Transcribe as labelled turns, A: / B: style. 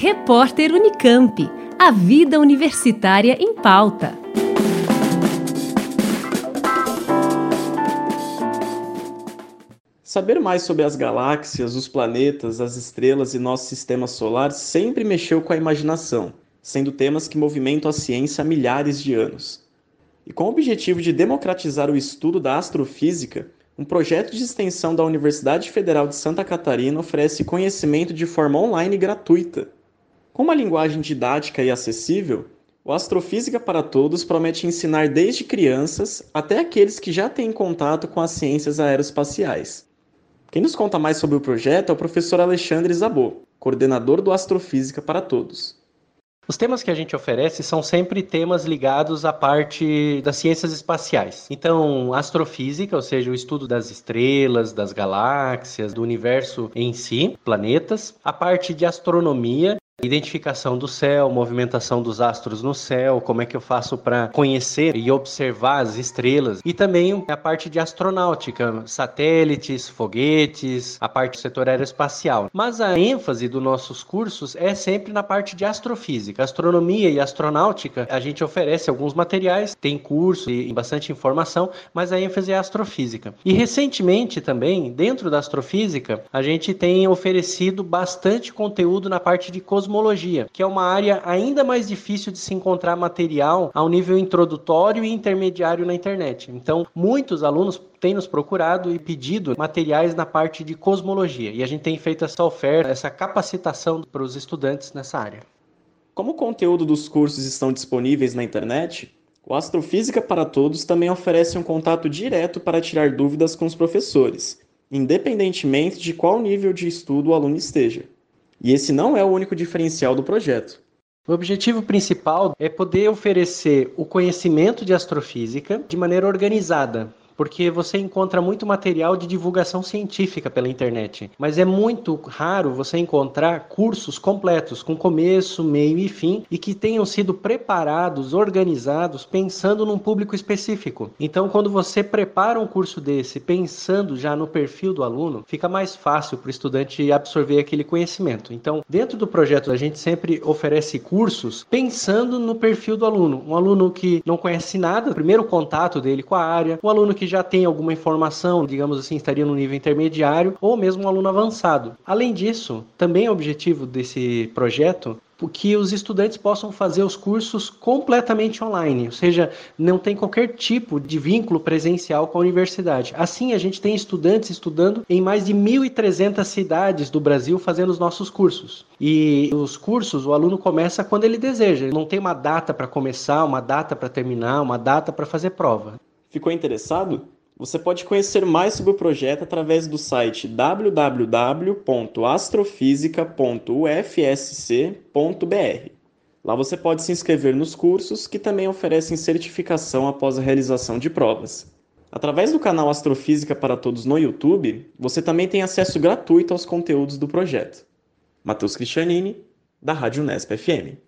A: Repórter Unicamp. A vida universitária em pauta.
B: Saber mais sobre as galáxias, os planetas, as estrelas e nosso sistema solar sempre mexeu com a imaginação, sendo temas que movimentam a ciência há milhares de anos. E com o objetivo de democratizar o estudo da astrofísica, um projeto de extensão da Universidade Federal de Santa Catarina oferece conhecimento de forma online gratuita. Com uma linguagem didática e acessível, o Astrofísica para Todos promete ensinar desde crianças até aqueles que já têm contato com as ciências aeroespaciais. Quem nos conta mais sobre o projeto é o professor Alexandre Zabô, coordenador do Astrofísica para Todos.
C: Os temas que a gente oferece são sempre temas ligados à parte das ciências espaciais. Então, astrofísica, ou seja, o estudo das estrelas, das galáxias, do universo em si, planetas. A parte de astronomia, Identificação do céu, movimentação dos astros no céu, como é que eu faço para conhecer e observar as estrelas. E também a parte de astronáutica, satélites, foguetes, a parte do setor aeroespacial. Mas a ênfase dos nossos cursos é sempre na parte de astrofísica. Astronomia e astronáutica, a gente oferece alguns materiais, tem curso e bastante informação, mas a ênfase é astrofísica. E recentemente também, dentro da astrofísica, a gente tem oferecido bastante conteúdo na parte de cosmologia cosmologia, que é uma área ainda mais difícil de se encontrar material ao nível introdutório e intermediário na internet. Então, muitos alunos têm nos procurado e pedido materiais na parte de cosmologia, e a gente tem feito essa oferta, essa capacitação para os estudantes nessa área.
B: Como o conteúdo dos cursos estão disponíveis na internet, o Astrofísica para Todos também oferece um contato direto para tirar dúvidas com os professores, independentemente de qual nível de estudo o aluno esteja. E esse não é o único diferencial do projeto.
C: O objetivo principal é poder oferecer o conhecimento de astrofísica de maneira organizada, porque você encontra muito material de divulgação científica pela internet, mas é muito raro você encontrar cursos completos com começo, meio e fim e que tenham sido preparados, organizados pensando num público específico. Então, quando você prepara um curso desse pensando já no perfil do aluno, fica mais fácil para o estudante absorver aquele conhecimento. Então, dentro do projeto, a gente sempre oferece cursos pensando no perfil do aluno. Um aluno que não conhece nada, primeiro contato dele com a área, um aluno que já tem alguma informação, digamos assim, estaria no nível intermediário, ou mesmo um aluno avançado. Além disso, também é objetivo desse projeto que os estudantes possam fazer os cursos completamente online, ou seja, não tem qualquer tipo de vínculo presencial com a universidade. Assim, a gente tem estudantes estudando em mais de 1.300 cidades do Brasil fazendo os nossos cursos. E os cursos, o aluno começa quando ele deseja, não tem uma data para começar, uma data para terminar, uma data para fazer prova.
B: Ficou interessado? Você pode conhecer mais sobre o projeto através do site www.astrofísica.ufsc.br. Lá você pode se inscrever nos cursos que também oferecem certificação após a realização de provas. Através do canal Astrofísica para Todos no YouTube, você também tem acesso gratuito aos conteúdos do projeto. Matheus Cristianini, da Rádio Nesp FM.